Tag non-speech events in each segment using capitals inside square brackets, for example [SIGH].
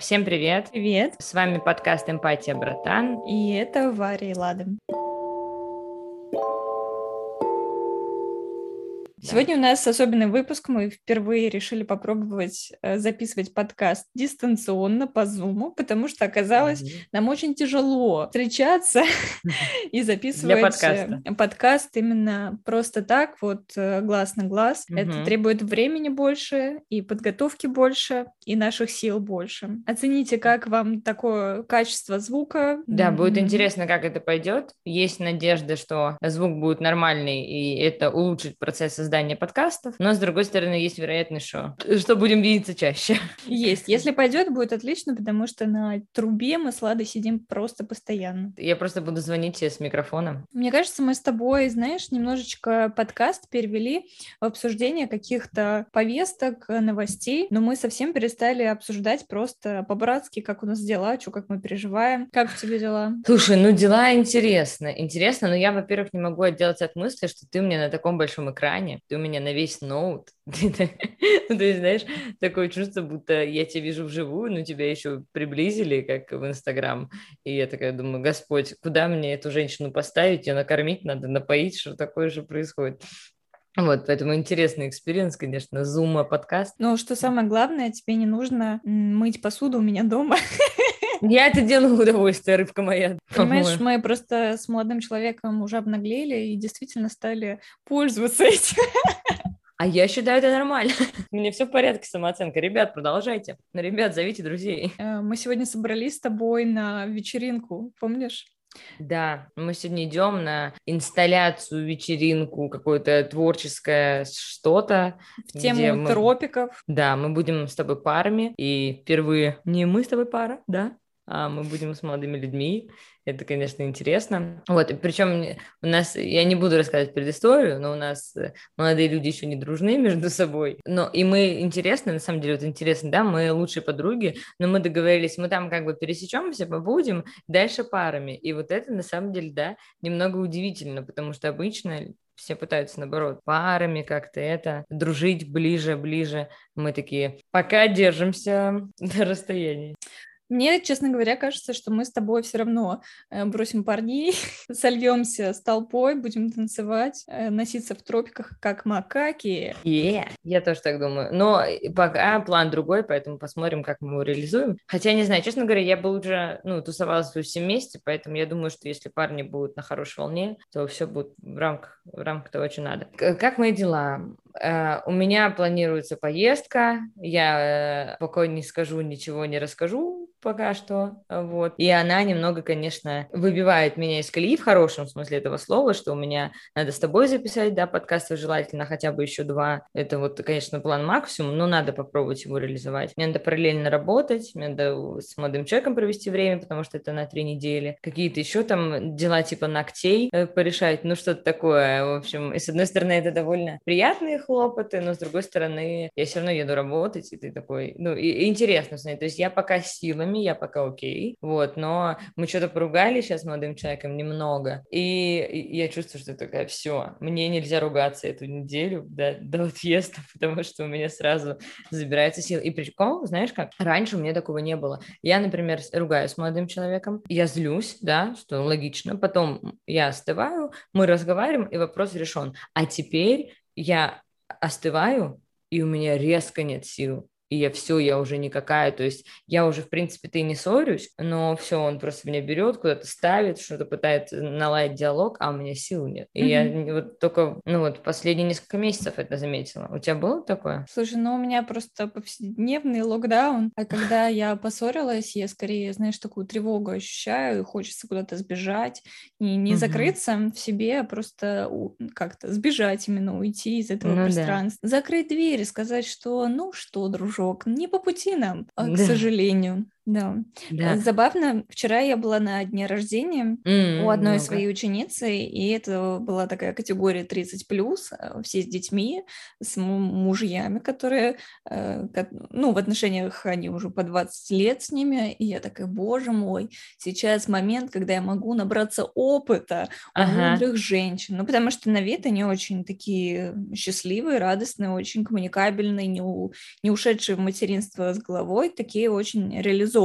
Всем привет! Привет! С вами подкаст «Эмпатия, братан». И это Варя и Лада. Сегодня у нас особенный выпуск. Мы впервые решили попробовать э, записывать подкаст дистанционно по Zoom, потому что оказалось, mm-hmm. нам очень тяжело встречаться [LAUGHS] и записывать э, подкаст именно просто так, вот э, глаз на глаз. Mm-hmm. Это требует времени больше, и подготовки больше, и наших сил больше. Оцените, как вам такое качество звука. Да, будет интересно, как это пойдет. Есть надежда, что звук будет нормальный, и это улучшит процесс создания создания подкастов, но, с другой стороны, есть вероятность, что, что будем видеться чаще. Есть. [LAUGHS] Если пойдет, будет отлично, потому что на трубе мы с Ладой сидим просто постоянно. Я просто буду звонить тебе с микрофоном. Мне кажется, мы с тобой, знаешь, немножечко подкаст перевели в обсуждение каких-то повесток, новостей, но мы совсем перестали обсуждать просто по-братски, как у нас дела, что, как мы переживаем. Как у тебя дела? Слушай, ну дела интересно. Интересно, но я, во-первых, не могу отделаться от мысли, что ты мне на таком большом экране ты у меня на весь ноут. [LAUGHS] ну, то есть, знаешь, такое чувство, будто я тебя вижу вживую, но тебя еще приблизили, как в Инстаграм. И я такая думаю, Господь, куда мне эту женщину поставить? Ее накормить надо, напоить, что такое же происходит. Вот, поэтому интересный experience, конечно, Zoom а подкаст. Ну, что самое главное, тебе не нужно мыть посуду у меня дома. [LAUGHS] Я это делаю в удовольствие, рыбка моя. Понимаешь, мы просто с молодым человеком уже обнаглели и действительно стали пользоваться этим. А я считаю это нормально. Мне все в порядке с самооценкой. Ребят, продолжайте. На ребят, зовите друзей. Э, мы сегодня собрались с тобой на вечеринку, помнишь? Да, мы сегодня идем на инсталляцию, вечеринку, какое-то творческое что-то. В тему мы... тропиков. Да, мы будем с тобой парами, и впервые не мы с тобой пара, да, мы будем с молодыми людьми. Это, конечно, интересно. Вот, причем у нас, я не буду рассказывать предысторию, но у нас э, молодые люди еще не дружны между собой. Но и мы интересны, на самом деле, вот интересно, да, мы лучшие подруги, но мы договорились, мы там как бы пересечемся, побудем, дальше парами. И вот это, на самом деле, да, немного удивительно, потому что обычно все пытаются, наоборот, парами как-то это, дружить ближе, ближе. Мы такие, пока держимся на расстоянии. Мне, честно говоря, кажется, что мы с тобой все равно э, бросим парней, [LAUGHS] сольемся с толпой, будем танцевать, э, носиться в тропиках, как макаки. Yeah, я тоже так думаю. Но пока план другой, поэтому посмотрим, как мы его реализуем. Хотя, не знаю, честно говоря, я бы уже ну, тусовалась все вместе, поэтому я думаю, что если парни будут на хорошей волне, то все будет в рамках, в рамках того, что надо. Как мои дела? Uh, у меня планируется поездка, я uh, пока не скажу, ничего не расскажу, пока что, вот. И она немного, конечно, выбивает меня из колеи в хорошем смысле этого слова, что у меня надо с тобой записать, да, подкасты желательно хотя бы еще два. Это вот, конечно, план максимум, но надо попробовать его реализовать. Мне надо параллельно работать, мне надо с молодым человеком провести время, потому что это на три недели. Какие-то еще там дела типа ногтей э, порешать, ну что-то такое. В общем, и с одной стороны, это довольно приятные хлопоты, но с другой стороны, я все равно еду работать, и ты такой, ну, и, и интересно, то есть я пока силами я пока окей, вот, но мы что-то поругали сейчас с молодым человеком немного, и я чувствую, что такая, все, мне нельзя ругаться эту неделю до, до отъезда, [LAUGHS] потому что у меня сразу забирается сила. И причем, знаешь как, раньше у меня такого не было. Я, например, ругаюсь с молодым человеком, я злюсь, да, что логично, потом я остываю, мы разговариваем, и вопрос решен. А теперь я остываю, и у меня резко нет сил и я все, я уже никакая, то есть я уже, в принципе, ты не ссорюсь, но все, он просто меня берет, куда-то ставит, что-то пытается наладить диалог, а у меня сил нет. И mm-hmm. я вот только, ну вот, последние несколько месяцев это заметила. У тебя было такое? Слушай, ну у меня просто повседневный локдаун, а когда я поссорилась, я скорее, знаешь, такую тревогу ощущаю, и хочется куда-то сбежать, и не mm-hmm. закрыться в себе, а просто как-то сбежать именно, уйти из этого ну, пространства. Да. Закрыть дверь и сказать, что, ну что, дружок, не по пути нам, а, да. к сожалению. Да. да. Забавно, вчера я была на дне рождения mm-hmm, у одной много. своей ученицы, и это была такая категория 30 плюс, э, все с детьми, с мужьями, которые, э, ну, в отношениях они уже по 20 лет с ними, и я такая, боже мой, сейчас момент, когда я могу набраться опыта ага. у мудрых женщин, ну, потому что на вид они очень такие счастливые, радостные, очень коммуникабельные, не, у, не ушедшие в материнство с головой, такие очень реализованные.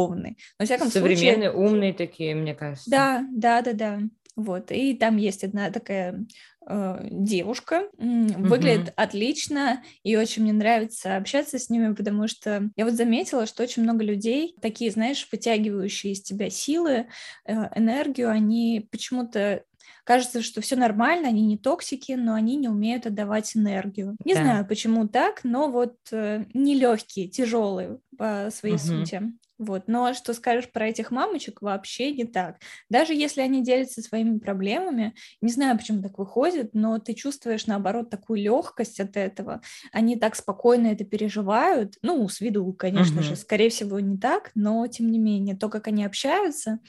Но, всяком Современные, случае... умные такие, мне кажется. Да, да, да, да. Вот, и там есть одна такая э, девушка, выглядит uh-huh. отлично, и очень мне нравится общаться с ними, потому что я вот заметила, что очень много людей, такие, знаешь, вытягивающие из тебя силы, э, энергию, они почему-то кажется, что все нормально, они не токсики, но они не умеют отдавать энергию. Не да. знаю, почему так, но вот э, нелегкие, тяжелые по своей угу. сути. Вот. Но что скажешь про этих мамочек, вообще не так. Даже если они делятся своими проблемами, не знаю, почему так выходит, но ты чувствуешь, наоборот, такую легкость от этого. Они так спокойно это переживают. Ну, с виду, конечно uh-huh. же, скорее всего, не так, но тем не менее, то, как они общаются.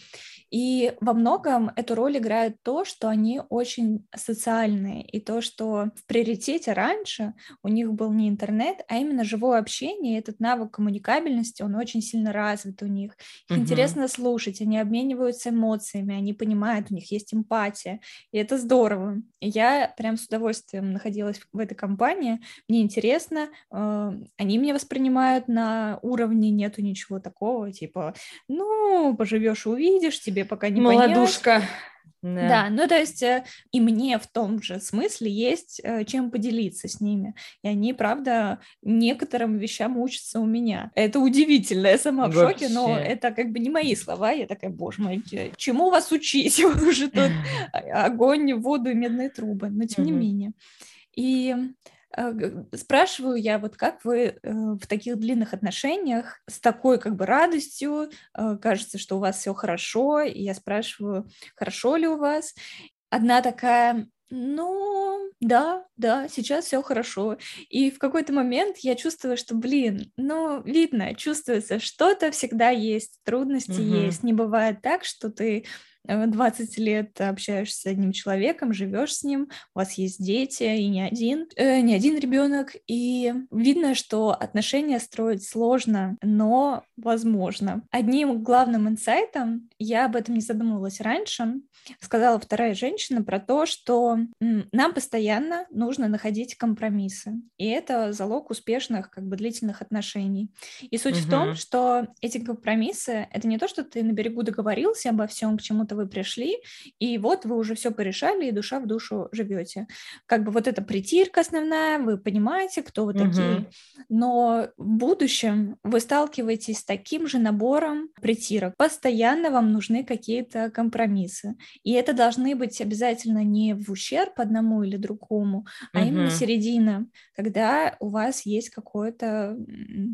И во многом эту роль играет то, что они очень социальные, и то, что в приоритете раньше у них был не интернет, а именно живое общение, и этот навык коммуникабельности, он очень сильно развит развит у них. Их угу. интересно слушать, они обмениваются эмоциями, они понимают, у них есть эмпатия, и это здорово. И я прям с удовольствием находилась в этой компании, мне интересно, э, они меня воспринимают на уровне, нету ничего такого, типа, ну, поживешь, увидишь, тебе пока не Молодушка. понять. Да. да, ну то есть э, и мне в том же смысле есть э, чем поделиться с ними. И они, правда, некоторым вещам учатся у меня. Это удивительно, я сама в шоке, но это как бы не мои слова. Я такая, боже мой, чему вас учить? [LAUGHS] Вот уже тут [LAUGHS] огонь, воду и медные трубы, но тем не менее. И спрашиваю я, вот как вы э, в таких длинных отношениях с такой как бы радостью, э, кажется, что у вас все хорошо, и я спрашиваю, хорошо ли у вас. Одна такая, ну, да, да, сейчас все хорошо. И в какой-то момент я чувствую, что, блин, ну, видно, чувствуется, что-то всегда есть, трудности угу. есть. Не бывает так, что ты 20 лет общаешься с одним человеком, живешь с ним, у вас есть дети, и не один, э, не один ребенок, и видно, что отношения строить сложно, но возможно. Одним главным инсайтом, я об этом не задумывалась раньше, сказала вторая женщина про то, что нам постоянно нужно находить компромиссы, и это залог успешных, как бы длительных отношений. И суть угу. в том, что эти компромиссы это не то, что ты на берегу договорился обо всем, к чему-то вы пришли, и вот вы уже все порешали, и душа в душу живете. Как бы вот эта притирка основная, вы понимаете, кто вы угу. такие, но в будущем вы сталкиваетесь с таким же набором притирок. Постоянно вам нужны какие-то компромиссы, и это должны быть обязательно не в ущерб одному или другому, а угу. именно середина, когда у вас есть какое-то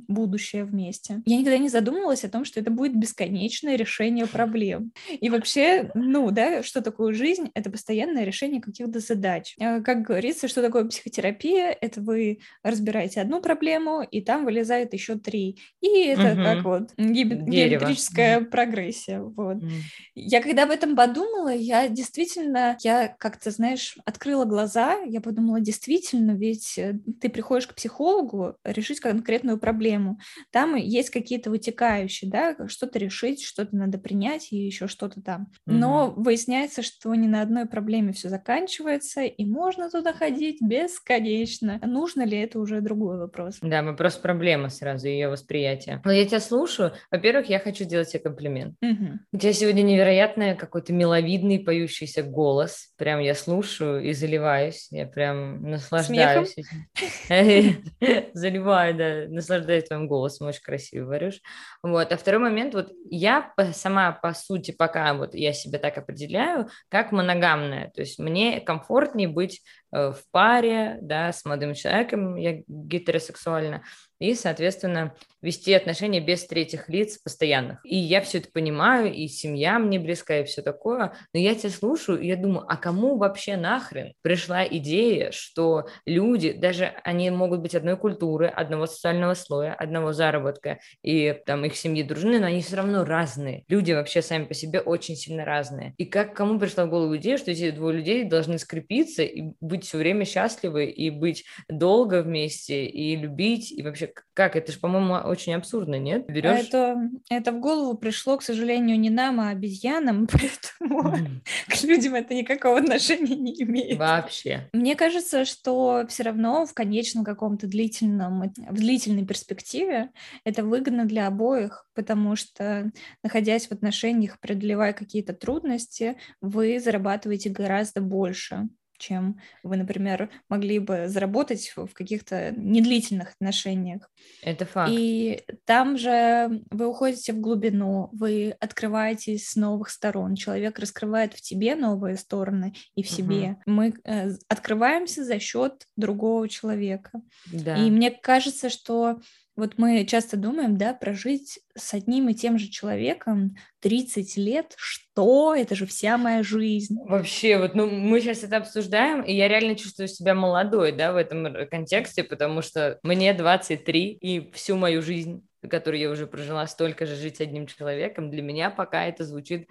будущее вместе. Я никогда не задумывалась о том, что это будет бесконечное решение проблем. И вообще ну, да, что такое жизнь? Это постоянное решение каких-то задач. Э, как говорится, что такое психотерапия? Это вы разбираете одну проблему, и там вылезает еще три. И это угу. как вот гиб- геометрическая прогрессия. Вот. Угу. Я когда об этом подумала, я действительно, я как-то, знаешь, открыла глаза, я подумала, действительно, ведь э, ты приходишь к психологу решить конкретную проблему. Там есть какие-то вытекающие, да, что-то решить, что-то надо принять и еще что-то там. Но mm-hmm. выясняется, что не на одной проблеме все заканчивается, и можно туда ходить бесконечно. Нужно ли это уже другой вопрос? Да, вопрос проблемы сразу, ее восприятие. Но я тебя слушаю. Во-первых, я хочу сделать тебе комплимент. Mm-hmm. У тебя сегодня невероятный какой-то миловидный поющийся голос. Прям я слушаю и заливаюсь. Я прям наслаждаюсь этим. [LAUGHS] Заливаю, да, наслаждаюсь твоим голосом. Очень красиво говоришь. Вот. А второй момент, вот я сама, по сути, пока вот я себя так определяю, как моногамная. То есть мне комфортнее быть э, в паре, да, с молодым человеком, я гетеросексуальна, и, соответственно, вести отношения без третьих лиц постоянных. И я все это понимаю, и семья мне близка, и все такое, но я тебя слушаю, и я думаю, а кому вообще нахрен пришла идея, что люди, даже они могут быть одной культуры, одного социального слоя, одного заработка, и там их семьи дружны, но они все равно разные. Люди вообще сами по себе очень сильно разные. И как кому пришла в голову идея, что эти двое людей должны скрепиться и быть все время счастливы, и быть долго вместе, и любить, и вообще как? Это же, по-моему, очень абсурдно, нет? Берешь... Это, это в голову пришло, к сожалению, не нам, а обезьянам, [LAUGHS] поэтому mm. к людям это никакого отношения не имеет. Вообще. Мне кажется, что все равно в конечном каком-то длительном, в длительной перспективе это выгодно для обоих, потому что, находясь в отношениях, преодолевая какие-то трудности, вы зарабатываете гораздо больше чем вы, например, могли бы заработать в каких-то недлительных отношениях. Это факт. И там же вы уходите в глубину, вы открываетесь с новых сторон. Человек раскрывает в тебе новые стороны и в себе. Угу. Мы э, открываемся за счет другого человека. Да. И мне кажется, что вот мы часто думаем, да, прожить с одним и тем же человеком 30 лет, что? Это же вся моя жизнь. Вообще, вот, ну, мы сейчас это обсуждаем, и я реально чувствую себя молодой, да, в этом контексте, потому что мне 23, и всю мою жизнь которую я уже прожила, столько же жить с одним человеком, для меня пока это звучит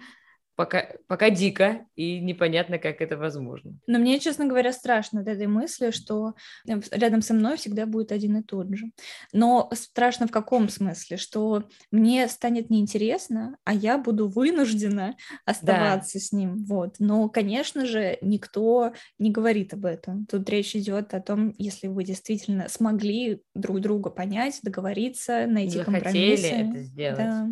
пока, пока дико и непонятно, как это возможно. Но мне, честно говоря, страшно от этой мысли, что э, рядом со мной всегда будет один и тот же. Но страшно в каком смысле? Что мне станет неинтересно, а я буду вынуждена оставаться да. с ним. Вот. Но, конечно же, никто не говорит об этом. Тут речь идет о том, если вы действительно смогли друг друга понять, договориться, найти Захотели компромиссы. это сделать. Да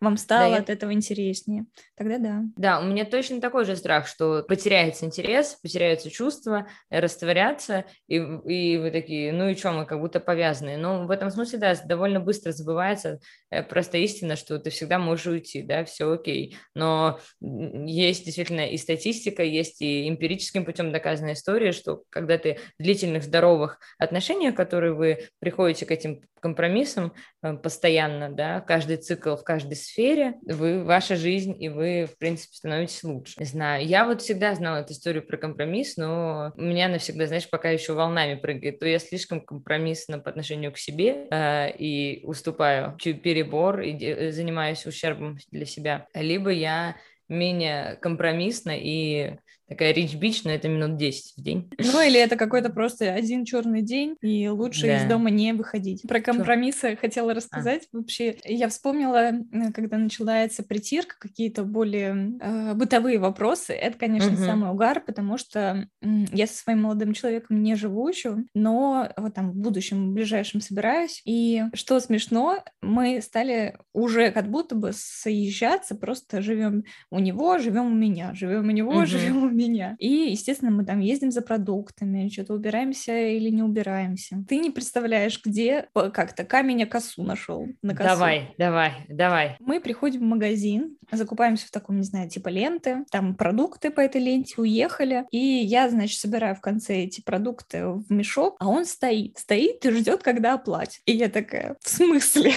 вам стало да, от я... этого интереснее, тогда да. Да, у меня точно такой же страх, что потеряется интерес, потеряются чувства, растворятся, и, и вы такие, ну и что, мы как будто повязаны. Но в этом смысле, да, довольно быстро забывается э, просто истина, что ты всегда можешь уйти, да, все окей. Но есть действительно и статистика, есть и эмпирическим путем доказанная история, что когда ты в длительных здоровых отношениях, которые вы приходите к этим компромиссам э, постоянно, да, каждый цикл в каждой сфере, вы, ваша жизнь, и вы, в принципе, становитесь лучше. Знаю, я вот всегда знала эту историю про компромисс, но у меня навсегда, знаешь, пока еще волнами прыгает, то я слишком компромиссно по отношению к себе э, и уступаю чуть перебор и э, занимаюсь ущербом для себя, либо я менее компромиссно и такая рич бич, но это минут 10 в день. Ну, или это какой-то просто один черный день, и лучше да. из дома не выходить. Про компромиссы Чё? [LAUGHS] хотела рассказать. А. Вообще, я вспомнила, когда начинается притирка, какие-то более э, бытовые вопросы. Это, конечно, угу. самый угар, потому что э, я со своим молодым человеком не живу еще, но вот там в будущем, в ближайшем собираюсь. И что смешно, мы стали уже как будто бы соезжаться, просто живем у него, живем у меня, живем у него, угу. живем у меня. И, естественно, мы там ездим за продуктами, что-то убираемся или не убираемся. Ты не представляешь, где как-то камень косу нашел. На косу. Давай, давай, давай. Мы приходим в магазин, закупаемся в таком, не знаю, типа ленты, там продукты по этой ленте, уехали, и я, значит, собираю в конце эти продукты в мешок, а он стоит, стоит и ждет, когда оплатит. И я такая, в смысле?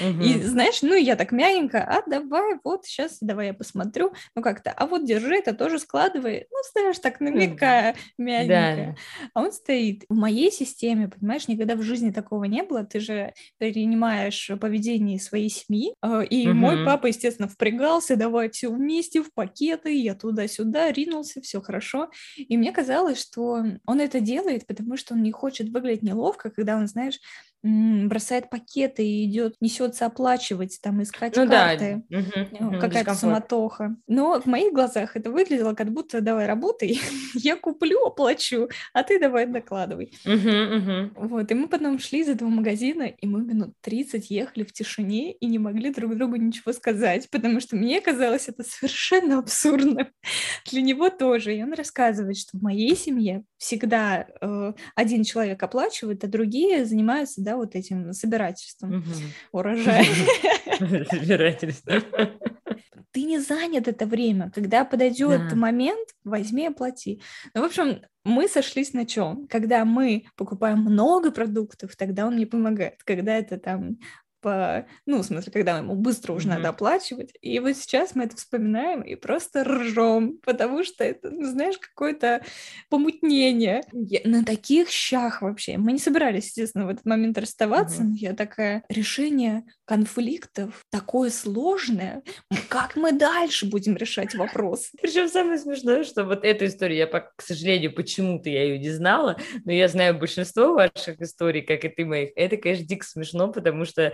Угу. И знаешь, ну я так мягенько, а давай, вот сейчас, давай я посмотрю, ну как-то, а вот держи, это тоже складывай, ну знаешь, так намекая мягенько. Да. А он стоит. В моей системе, понимаешь, никогда в жизни такого не было, ты же перенимаешь поведение своей семьи, а, и угу. мой папа, естественно, впрягался, давай все вместе в пакеты, я туда-сюда ринулся, все хорошо. И мне казалось, что он это делает, потому что он не хочет выглядеть неловко, когда он, знаешь, бросает пакеты и идет, несется оплачивать, там, искать ну, карты, да. угу, какая-то суматоха. Но в моих глазах это выглядело, как будто давай работай, [LAUGHS] я куплю, оплачу, а ты давай докладывай. Угу, угу. Вот, и мы потом шли из этого магазина, и мы минут 30 ехали в тишине и не могли друг другу ничего сказать, потому что мне казалось это совершенно абсурдно. [LAUGHS] Для него тоже. И он рассказывает, что в моей семье всегда э, один человек оплачивает, а другие занимаются, да, вот этим собирательством урожая. [LAUGHS] Собирательство. ты не занят это время. Когда подойдет да. момент, возьми, оплати. Ну, в общем, мы сошлись на чем? Когда мы покупаем много продуктов, тогда он мне помогает. Когда это там по, ну, в смысле, когда ему быстро уже mm-hmm. надо оплачивать. И вот сейчас мы это вспоминаем и просто ржем, потому что это, ну, знаешь, какое-то помутнение. Я, на таких щах вообще. Мы не собирались, естественно, в этот момент расставаться, mm-hmm. но я такая, решение конфликтов такое сложное. Как мы дальше будем решать вопрос? Причем самое смешное, что вот эту историю я, к сожалению, почему-то я ее не знала, но я знаю большинство ваших историй, как и ты моих. Это, конечно, дико смешно, потому что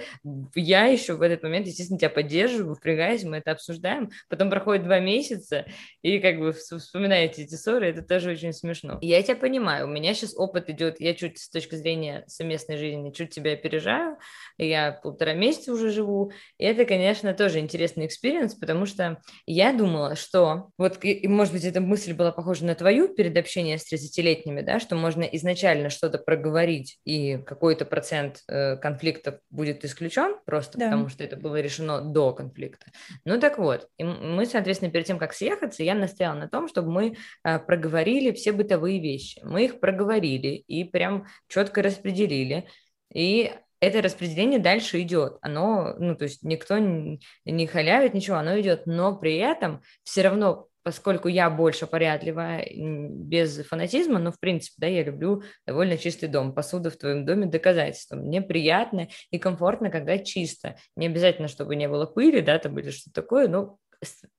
я еще в этот момент, естественно, тебя поддерживаю, впрягаюсь, мы это обсуждаем. Потом проходит два месяца, и как бы вспоминаете эти ссоры, это тоже очень смешно. Я тебя понимаю, у меня сейчас опыт идет, я чуть с точки зрения совместной жизни, чуть тебя опережаю, я полтора месяца уже живу, и это, конечно, тоже интересный experience, потому что я думала, что, вот, и, может быть, эта мысль была похожа на твою перед общением с 30-летними, да, что можно изначально что-то проговорить, и какой-то процент э, конфликтов будет исключен, исключен, просто да. потому что это было решено до конфликта. Ну так вот, и мы, соответственно, перед тем, как съехаться, я настояла на том, чтобы мы а, проговорили все бытовые вещи. Мы их проговорили и прям четко распределили. И это распределение дальше идет. Оно, ну, то есть никто не, не халявит, ничего, оно идет, но при этом все равно поскольку я больше порядливая, без фанатизма, но, в принципе, да, я люблю довольно чистый дом. Посуда в твоем доме доказательство. Мне приятно и комфортно, когда чисто. Не обязательно, чтобы не было пыли, да, там или что-то такое, но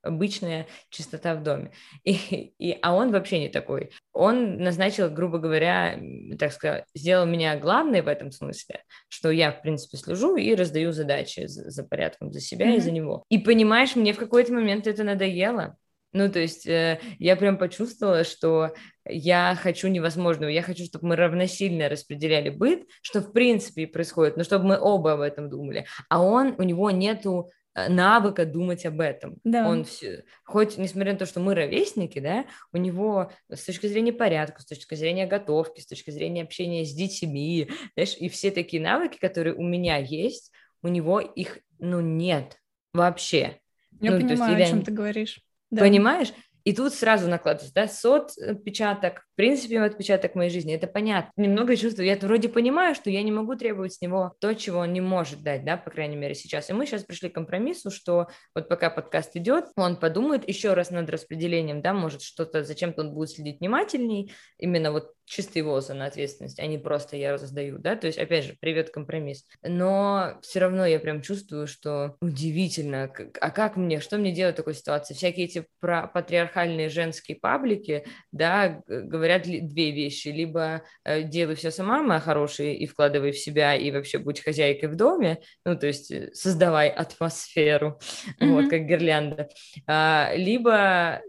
обычная чистота в доме. И, и, а он вообще не такой. Он назначил, грубо говоря, так сказать, сделал меня главной в этом смысле, что я, в принципе, слежу и раздаю задачи за, за порядком за себя mm-hmm. и за него. И понимаешь, мне в какой-то момент это надоело. Ну, то есть э, я прям почувствовала, что я хочу невозможного, я хочу, чтобы мы равносильно распределяли быт, что в принципе и происходит, но чтобы мы оба об этом думали. А он, у него нету э, навыка думать об этом. Да. Он все, хоть несмотря на то, что мы ровесники, да, у него с точки зрения порядка, с точки зрения готовки, с точки зрения общения с детьми, знаешь, и все такие навыки, которые у меня есть, у него их, ну, нет вообще. Я ну, понимаю, есть, о чем ты говоришь. Да. Понимаешь? И тут сразу накладывается, да, соцпечаток, в принципе, отпечаток моей жизни, это понятно. Немного чувствую, я вроде понимаю, что я не могу требовать с него то, чего он не может дать, да, по крайней мере, сейчас. И мы сейчас пришли к компромиссу, что вот пока подкаст идет, он подумает еще раз над распределением, да, может что-то, зачем-то он будет следить внимательней, именно вот чисто его зона ответственности, а не просто я раздаю, да, то есть, опять же, привет, компромисс. Но все равно я прям чувствую, что удивительно, а как мне, что мне делать в такой ситуации? Всякие эти про патриархальные женские паблики, да, говорят две вещи, либо э, делай все сама, моя хорошая, и вкладывай в себя, и вообще будь хозяйкой в доме, ну, то есть э, создавай атмосферу, mm-hmm. [LAUGHS] вот, как гирлянда, а, либо...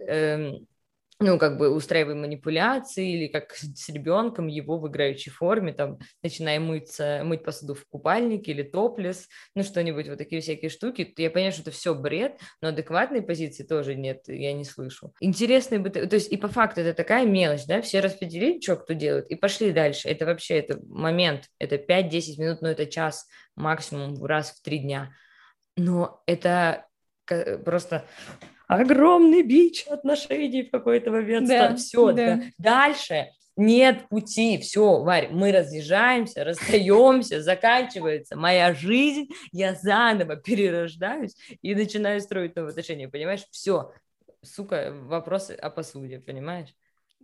Ну, как бы устраивая манипуляции или как с ребенком его в играющей форме, там, начиная мыться, мыть посуду в купальнике или топлес, ну, что-нибудь, вот такие всякие штуки. Я понимаю, что это все бред, но адекватной позиции тоже нет, я не слышу. Интересные бы, то есть и по факту это такая мелочь, да, все распределили, что кто делает, и пошли дальше. Это вообще, это момент, это 5-10 минут, но это час максимум раз в три дня. Но это просто огромный бич отношений в какой-то момент. Да, все, да. Да. дальше нет пути, все, Варь, мы разъезжаемся, расстаемся, заканчивается моя жизнь, я заново перерождаюсь и начинаю строить новые отношения, понимаешь? Все, сука, вопросы о посуде, понимаешь?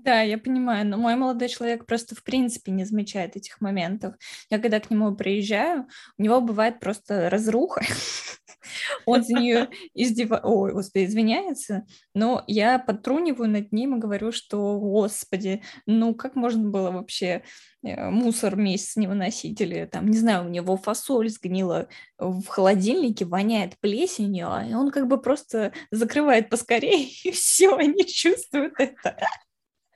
Да, я понимаю, но мой молодой человек просто в принципе не замечает этих моментов. Я когда к нему приезжаю, у него бывает просто разруха. [LAUGHS] Он за нее издевается, ой, господи, извиняется, но я подтруниваю над ним и говорю, что, господи, ну как можно было вообще э, мусор месяц не выносить, или там, не знаю, у него фасоль сгнила в холодильнике, воняет плесенью, а он как бы просто закрывает поскорее, [LAUGHS] и все, они чувствуют это.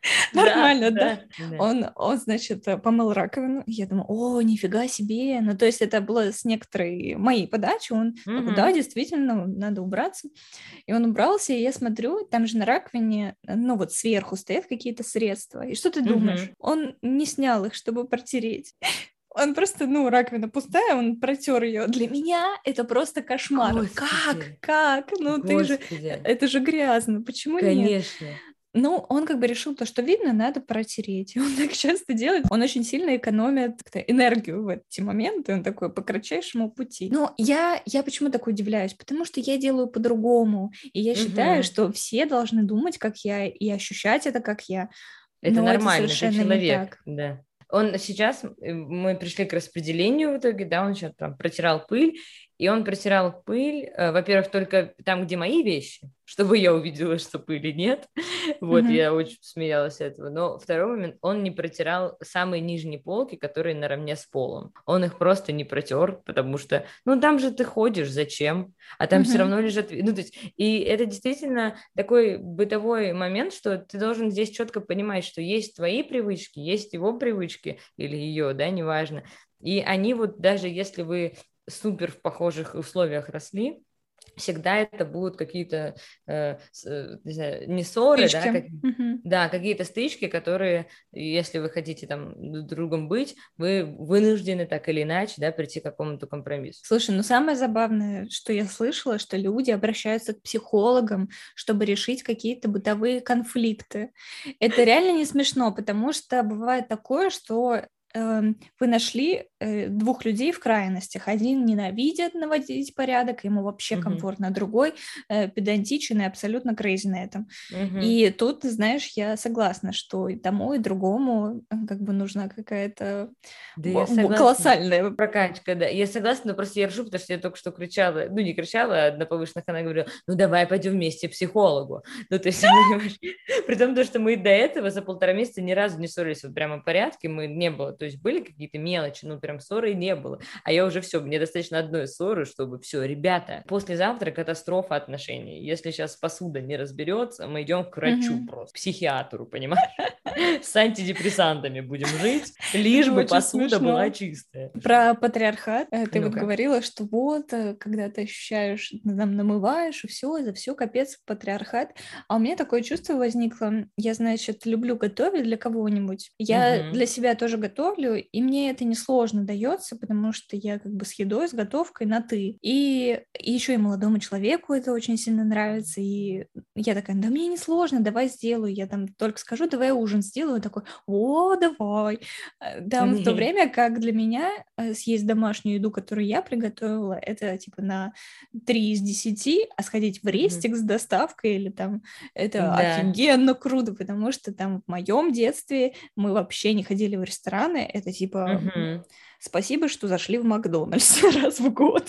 [LAUGHS] Нормально, да? Он, он, значит, помыл раковину. Я думаю, о, нифига себе. Ну, то есть это было с некоторой моей подачи. Он, да, действительно, надо убраться. И он убрался, и я смотрю, там же на раковине, ну, вот сверху стоят какие-то средства. И что ты думаешь? Он не снял их, чтобы протереть. [LAUGHS] Он просто, ну, раковина пустая, он протер ее. Для меня это просто кошмар. Господи. Как? Как? Ну, Господи. ты же... Это же грязно. Почему Конечно. нет? Конечно. Ну, он как бы решил то, что видно, надо протереть. И он так часто делает. Он очень сильно экономит энергию в эти моменты. Он такой по кратчайшему пути. Но я, я почему так удивляюсь? Потому что я делаю по-другому. И я угу. считаю, что все должны думать, как я, и ощущать это, как я. Это Но нормально, это, это человек. Да. Он сейчас, э, мы пришли к распределению в итоге, да, он сейчас там протирал пыль, и он протирал пыль, э, во-первых, только там, где мои вещи, [LAUGHS] чтобы я увидела, что пыли нет. [LAUGHS] вот, mm-hmm. я очень смеялась этого. Но второй момент, он не протирал самые нижние полки, которые наравне с полом. Он их просто не протер, потому что, ну, там же ты ходишь, зачем? А там mm-hmm. все равно лежат... Ну, то есть, и это действительно такой бытовой момент, что ты должен здесь четко понимать, что есть твои привычки, есть его привычки или ее, да, неважно. И они вот даже если вы супер в похожих условиях росли, всегда это будут какие-то, э, э, не знаю, не ссоры, да, как, угу. да, какие-то стычки, которые, если вы хотите там другом быть, вы вынуждены так или иначе, да, прийти к какому-то компромиссу. Слушай, ну самое забавное, что я слышала, что люди обращаются к психологам, чтобы решить какие-то бытовые конфликты. Это реально не смешно, потому что бывает такое, что вы нашли э, двух людей в крайностях. Один ненавидит наводить порядок, ему вообще mm-hmm. комфортно, другой э, педантичен и абсолютно крейзи на этом. Mm-hmm. И тут, знаешь, я согласна, что и тому, и другому э, как бы нужна какая-то да я согласна. колоссальная прокачка. Да, я согласна, но просто я ржу, потому что я только что кричала, ну не кричала, а на повышенных она говорила, ну давай пойдем вместе к психологу. [LAUGHS] Ну то есть, [LAUGHS] при том, что мы до этого за полтора месяца ни разу не ссорились вот прямо в порядке, мы не было то есть были какие-то мелочи, ну прям ссоры не было. А я уже все, мне достаточно одной ссоры, чтобы все, ребята, послезавтра катастрофа отношений. Если сейчас посуда не разберется, мы идем к врачу mm-hmm. просто, психиатру, понимаешь? С антидепрессантами будем жить, [LAUGHS] лишь бы посуда была чистая. Про патриархат э, ты вот говорила, что вот, э, когда ты ощущаешь, там намываешь, и все, за все капец патриархат. А у меня такое чувство возникло, я, значит, люблю готовить для кого-нибудь. Я для себя тоже готовлю, и мне это несложно дается, потому что я как бы с едой, с готовкой на ты. И, и еще и молодому человеку это очень сильно нравится, и я такая, да мне не сложно, давай сделаю. Я там только скажу, давай ужин сделаю, такой, о, давай. Э, там в то время, как для меня э, съесть домашнюю еду, которую я приготовила, это типа на 3 из 10, а сходить в рестик с доставкой или там, это да. офигенно круто, потому что там в моем детстве мы вообще не ходили в рестораны, это типа угу. Спасибо, что зашли в Макдональдс [LAUGHS] раз в год.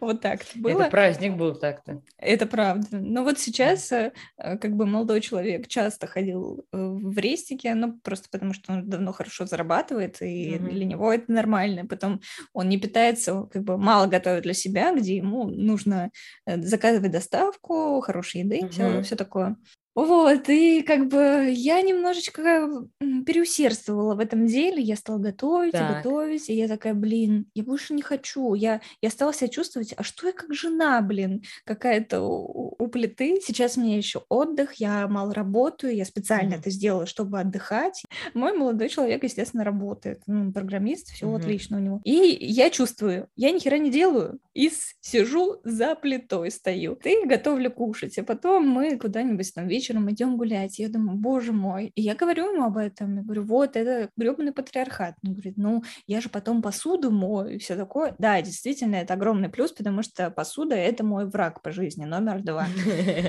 вот так было. Это праздник был так-то. Это правда. Но вот сейчас э, как бы молодой человек часто ходил э, в рестике, ну просто потому что он давно хорошо зарабатывает, и угу. для него это нормально. Потом он не питается, как бы мало готовит для себя, где ему нужно э, заказывать доставку, хорошей еды, угу. все, все такое. Вот, и как бы я немножечко переусердствовала в этом деле, я стала готовить, так. готовить, и я такая, блин, я больше не хочу, я, я стала себя чувствовать, а что я как жена, блин, какая-то у, у плиты, сейчас у меня еще отдых, я мало работаю, я специально mm-hmm. это сделала, чтобы отдыхать. Мой молодой человек, естественно, работает, ну, программист, все mm-hmm. отлично у него. И я чувствую, я ни хера не делаю, и сижу за плитой, стою, ты готовлю кушать, а потом мы куда-нибудь там вечером вечером идем гулять. Я думаю, боже мой. И я говорю ему об этом. Я говорю, вот, это гребаный патриархат. Он говорит, ну, я же потом посуду мою и все такое. Да, действительно, это огромный плюс, потому что посуда — это мой враг по жизни, номер два.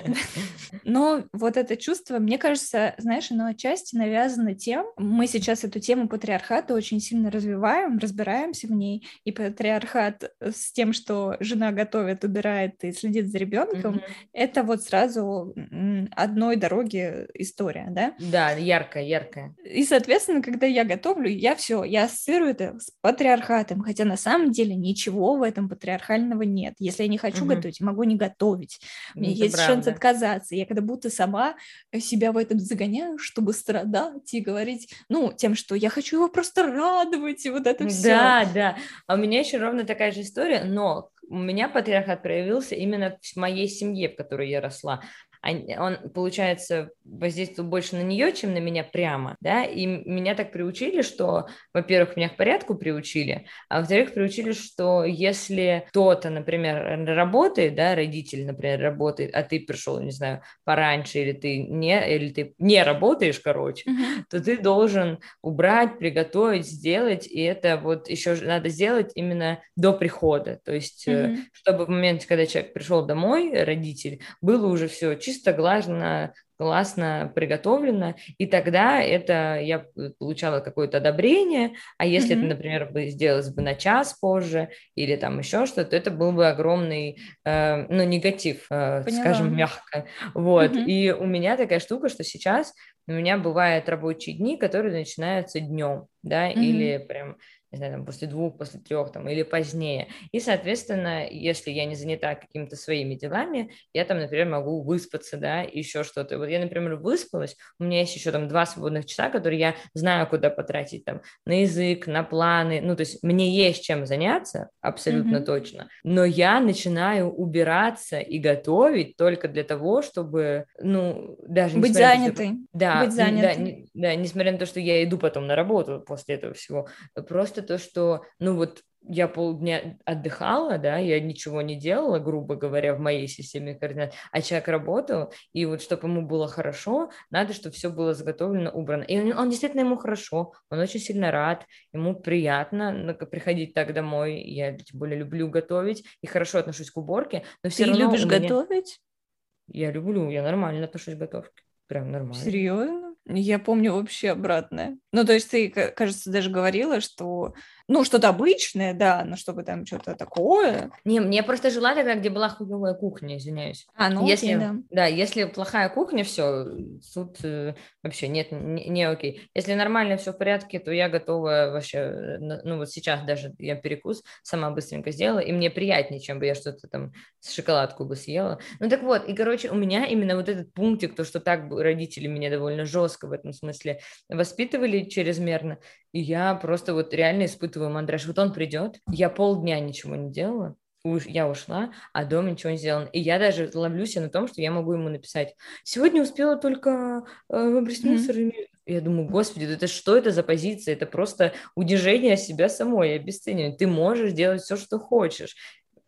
[LAUGHS] Но вот это чувство, мне кажется, знаешь, оно отчасти навязано тем, мы сейчас эту тему патриархата очень сильно развиваем, разбираемся в ней, и патриархат с тем, что жена готовит, убирает и следит за ребенком, это вот сразу одно одной дороге история, да? Да, яркая, яркая. И, соответственно, когда я готовлю, я все, я ассоциирую это с патриархатом, хотя на самом деле ничего в этом патриархального нет. Если я не хочу угу. готовить, могу не готовить. У меня это есть правда. шанс отказаться. Я когда будто сама себя в этом загоняю, чтобы страдать и говорить, ну, тем, что я хочу его просто радовать, и вот это все. Да, да. А у меня еще ровно такая же история, но у меня патриархат проявился именно в моей семье, в которой я росла. Он, получается, воздействовал больше на нее, чем на меня прямо, да, и меня так приучили, что, во-первых, меня к порядку приучили, а во-вторых, приучили, что если кто-то, например, работает, да, родитель, например, работает, а ты пришел, не знаю, пораньше, или ты не, или ты не работаешь, короче, mm-hmm. то ты должен убрать, приготовить, сделать, и это вот еще надо сделать именно до прихода, то есть, mm-hmm. чтобы в моменте, когда человек пришел домой, родитель, было уже все чисто, глажено, классно приготовлено, и тогда это я получала какое-то одобрение, а если mm-hmm. это, например, бы сделалось бы на час позже или там еще что-то, это был бы огромный, э, ну, негатив, э, скажем мягко, вот, mm-hmm. и у меня такая штука, что сейчас у меня бывают рабочие дни, которые начинаются днем, да, mm-hmm. или прям не знаю, там, после двух, после трех, там, или позднее. И, соответственно, если я не занята какими-то своими делами, я там, например, могу выспаться, да, еще что-то. Вот я, например, выспалась, у меня есть еще там два свободных часа, которые я знаю, куда потратить, там, на язык, на планы, ну, то есть мне есть чем заняться, абсолютно mm-hmm. точно, но я начинаю убираться и готовить только для того, чтобы, ну, даже... Быть занятой. Да, Быть занятой. Да, не, да, несмотря на то, что я иду потом на работу после этого всего, просто то, что, ну вот, я полдня отдыхала, да, я ничего не делала, грубо говоря, в моей системе координат, а человек работал, и вот чтобы ему было хорошо, надо, чтобы все было заготовлено, убрано. И он, он действительно ему хорошо, он очень сильно рад, ему приятно приходить так домой, я тем более люблю готовить и хорошо отношусь к уборке, но все Ты равно любишь меня... готовить? Я люблю, я нормально отношусь к готовке, прям нормально. Серьезно? Я помню вообще обратное. Ну, то есть ты, кажется, даже говорила, что ну, что-то обычное, да, но чтобы там что-то такое. Не, мне просто жила тогда, где была хуевая кухня, извиняюсь. А, ну если, окей, да. Да, если плохая кухня, все, тут э, вообще нет, не, не окей. Если нормально все в порядке, то я готова вообще, э, ну, вот сейчас даже я перекус сама быстренько сделала, и мне приятнее, чем бы я что-то там с шоколадку бы съела. Ну, так вот, и, короче, у меня именно вот этот пунктик, то, что так родители меня довольно жестко в этом смысле воспитывали чрезмерно, и я просто вот реально испытываю мандраж. Вот он придет, я полдня ничего не делала, я ушла, а дома ничего не сделано. И я даже ловлю себя на том, что я могу ему написать, сегодня успела только э, выбросить мусор. Mm-hmm. Я думаю, господи, это что это за позиция? Это просто удержение себя самой, обесценивание. Ты можешь делать все, что хочешь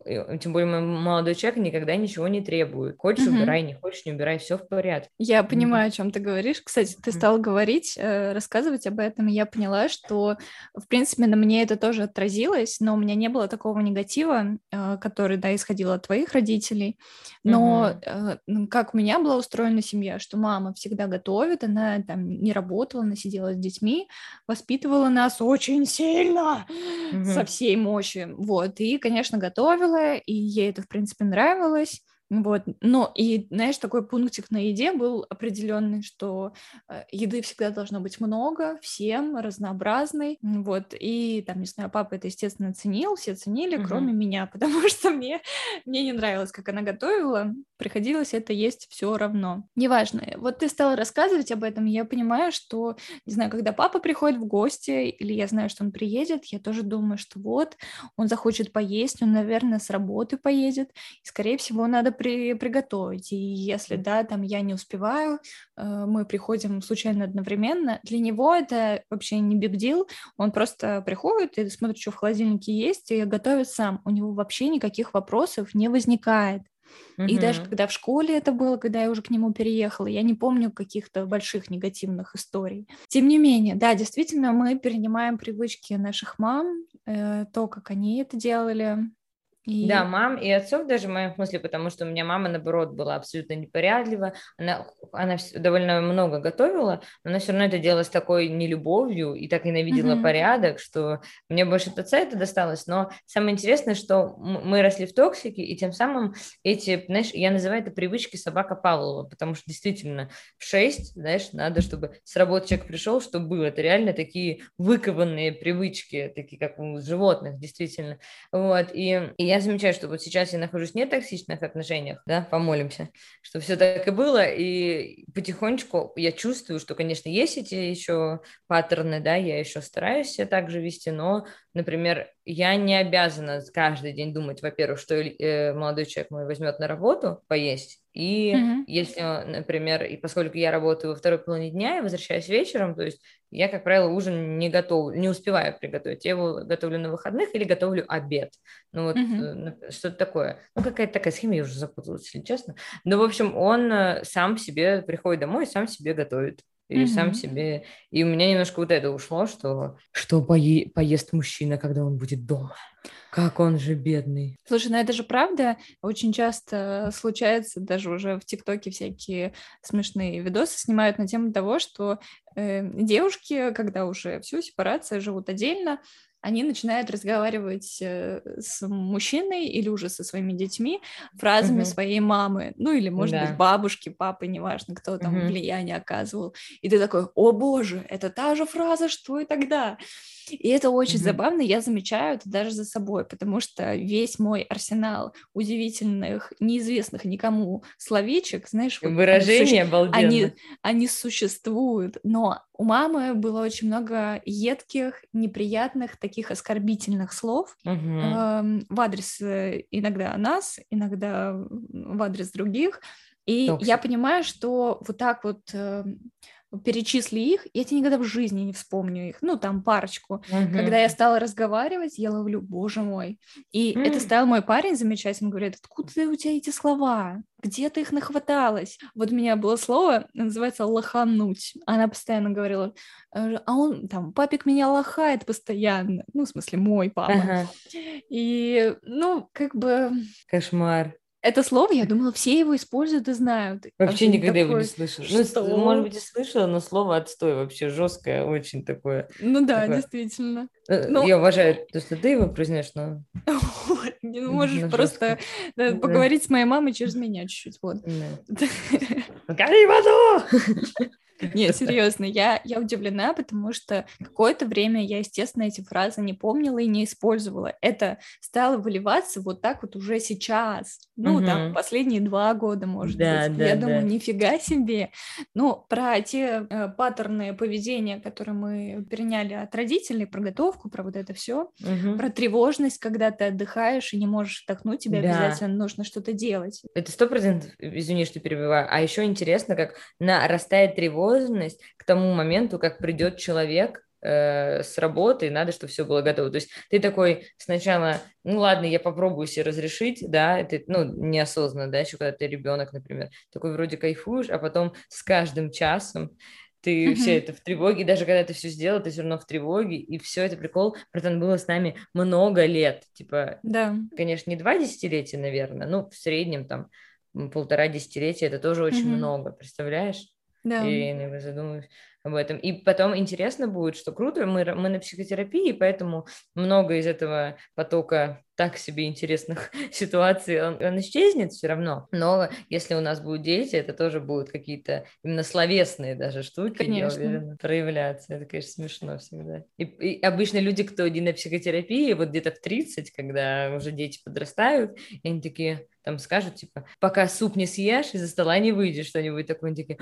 тем более молодой человек никогда ничего не требует. Хочешь, угу. убирай, не хочешь, не убирай, все в порядке. Я понимаю, о чем ты говоришь. Кстати, ты стал говорить, э, рассказывать об этом, и я поняла, что, в принципе, на мне это тоже отразилось, но у меня не было такого негатива, э, который, да, исходил от твоих родителей. Но угу. как у меня была устроена семья, что мама всегда готовит, она там не работала, она сидела с детьми, воспитывала нас очень сильно, угу. со всей мощью. Вот, и, конечно, готовила делала, и ей это, в принципе, нравилось. Вот, но и, знаешь, такой пунктик на еде был определенный, что э, еды всегда должно быть много, всем, разнообразной, вот, и там, не знаю, папа это, естественно, ценил, все ценили, uh-huh. кроме меня, [LAUGHS] потому что мне, мне не нравилось, как она готовила, приходилось это есть все равно. Неважно, вот ты стала рассказывать об этом, я понимаю, что, не знаю, когда папа приходит в гости, или я знаю, что он приедет, я тоже думаю, что вот, он захочет поесть, он, наверное, с работы поедет, и, скорее всего, надо при, приготовить. И если, да, там я не успеваю, э, мы приходим случайно одновременно, для него это вообще не big deal, он просто приходит и смотрит, что в холодильнике есть, и готовит сам. У него вообще никаких вопросов не возникает. Угу. И даже когда в школе это было, когда я уже к нему переехала, я не помню каких-то больших негативных историй. Тем не менее, да, действительно, мы перенимаем привычки наших мам, э, то, как они это делали, и... Да, мам и отцов даже в моем смысле, потому что у меня мама, наоборот, была абсолютно непорядлива. Она, она довольно много готовила, но она все равно это делала с такой нелюбовью и так ненавидела mm-hmm. порядок, что мне больше от отца это досталось. Но самое интересное, что мы росли в токсике, и тем самым эти, знаешь, я называю это привычки собака Павлова, потому что действительно в 6, знаешь, надо, чтобы с работы человек пришел, чтобы было. Это реально такие выкованные привычки, такие как у животных, действительно. Вот, и, и я замечаю, что вот сейчас я нахожусь в нетоксичных отношениях, да, помолимся, что все так и было, и потихонечку я чувствую, что, конечно, есть эти еще паттерны, да, я еще стараюсь себя так же вести, но, например, я не обязана каждый день думать, во-первых, что э, молодой человек мой возьмет на работу поесть, И mm-hmm. если, например, и поскольку я работаю во второй половине дня и возвращаюсь вечером, то есть я, как правило, ужин не готов, не успеваю приготовить. Я его готовлю на выходных или готовлю обед. Ну вот mm-hmm. что-то такое. Ну какая-то такая схема, я уже запуталась, если честно. Но, в общем, он э, сам себе приходит домой и сам себе готовит. И mm-hmm. сам себе... И у меня немножко вот это ушло, что что пое... поест мужчина, когда он будет дома. Как он же бедный. Слушай, ну это же правда. Очень часто случается, даже уже в ТикТоке всякие смешные видосы снимают на тему того, что э, девушки, когда уже всю сепарация, живут отдельно, они начинают разговаривать э, с мужчиной или уже со своими детьми фразами угу. своей мамы, ну или, может да. быть, бабушки, папы, неважно, кто там угу. влияние оказывал. И ты такой, о боже, это та же фраза, что и тогда. И это очень mm-hmm. забавно, я замечаю это даже за собой, потому что весь мой арсенал удивительных, неизвестных никому словечек, знаешь, выражения вот, они, они, они существуют, но у мамы было очень много едких, неприятных, таких оскорбительных слов mm-hmm. э, в адрес э, иногда нас, иногда в адрес других. И Toxic. я понимаю, что вот так вот э, перечисли их, я тебе никогда в жизни не вспомню их, ну, там парочку. Uh-huh. Когда я стала разговаривать, я ловлю, боже мой. И uh-huh. это стоял мой парень замечательно, говорит, откуда у тебя эти слова? Где ты их нахваталась? Вот у меня было слово, называется лохануть. Она постоянно говорила, «Э, а он там, папик меня лохает постоянно. Ну, в смысле, мой папа. Uh-huh. И, ну, как бы... Кошмар. Это слово, я думала, все его используют и знают. Вообще никогда такое... его не слышала. Ну, что? Ну, может быть, и слышала, но слово отстой вообще жесткое, очень такое. Ну да, такое. действительно. Э, ну... Я уважаю то, что ты его произнешь, но... [LAUGHS] Не ну, можешь просто поговорить с моей мамой через меня чуть-чуть, вот. Гори [LAUGHS] воду! [LAUGHS] [LAUGHS] Нет, серьезно, я, я удивлена, потому что какое-то время я, естественно, эти фразы не помнила и не использовала. Это стало выливаться вот так вот уже сейчас. Ну, угу. там, последние два года, может да, быть. Да, я да. думаю, нифига себе. Ну, про те э, паттерны поведения, которые мы переняли от родителей, про готовку, про вот это все, угу. про тревожность, когда ты отдыхаешь и не можешь вдохнуть, тебе да. обязательно нужно что-то делать. Это сто процентов, извини, что перебиваю. А еще интересно, как нарастает тревожность тревожность к тому моменту, как придет человек э, с работы, и надо, чтобы все было готово. То есть ты такой сначала, ну ладно, я попробую себе разрешить, да, это, ну, неосознанно, да, еще когда ты ребенок, например, такой вроде кайфуешь, а потом с каждым часом ты mm-hmm. все это в тревоге, даже когда ты все сделал, ты все равно в тревоге, и все это прикол, братан, было с нами много лет, типа, да. конечно, не два десятилетия, наверное, ну, в среднем там полтора десятилетия, это тоже очень mm-hmm. много, представляешь? Да. И иногда задумываюсь об этом. И потом интересно будет, что круто, мы, мы на психотерапии, поэтому много из этого потока так себе интересных [LAUGHS] ситуаций, он, он исчезнет все равно. Но если у нас будут дети, это тоже будут какие-то именно словесные даже штуки, конечно. я уверена, проявляться. Это, конечно, смешно всегда. И, и обычно люди, кто не на психотерапии, вот где-то в 30, когда уже дети подрастают, они такие там скажут, типа, пока суп не съешь, из-за стола не выйдешь, что-нибудь такое, они такие,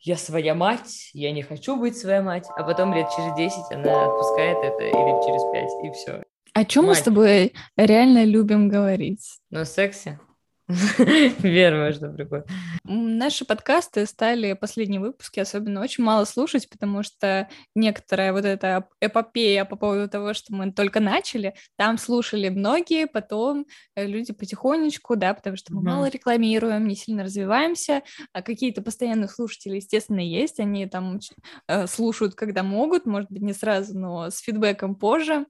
я своя мать, я не хочу быть своя мать, а потом лет через 10 она отпускает это или через 5, и все. О чем мы с тобой реально любим говорить? Ну, сексе. [LAUGHS] Верно, что прикольно. Наши подкасты стали, последние выпуски особенно, очень мало слушать, потому что некоторая вот эта эпопея по поводу того, что мы только начали, там слушали многие, потом э, люди потихонечку, да, потому что мы мало рекламируем, не сильно развиваемся, а какие-то постоянные слушатели, естественно, есть, они там э, слушают, когда могут, может быть, не сразу, но с фидбэком позже.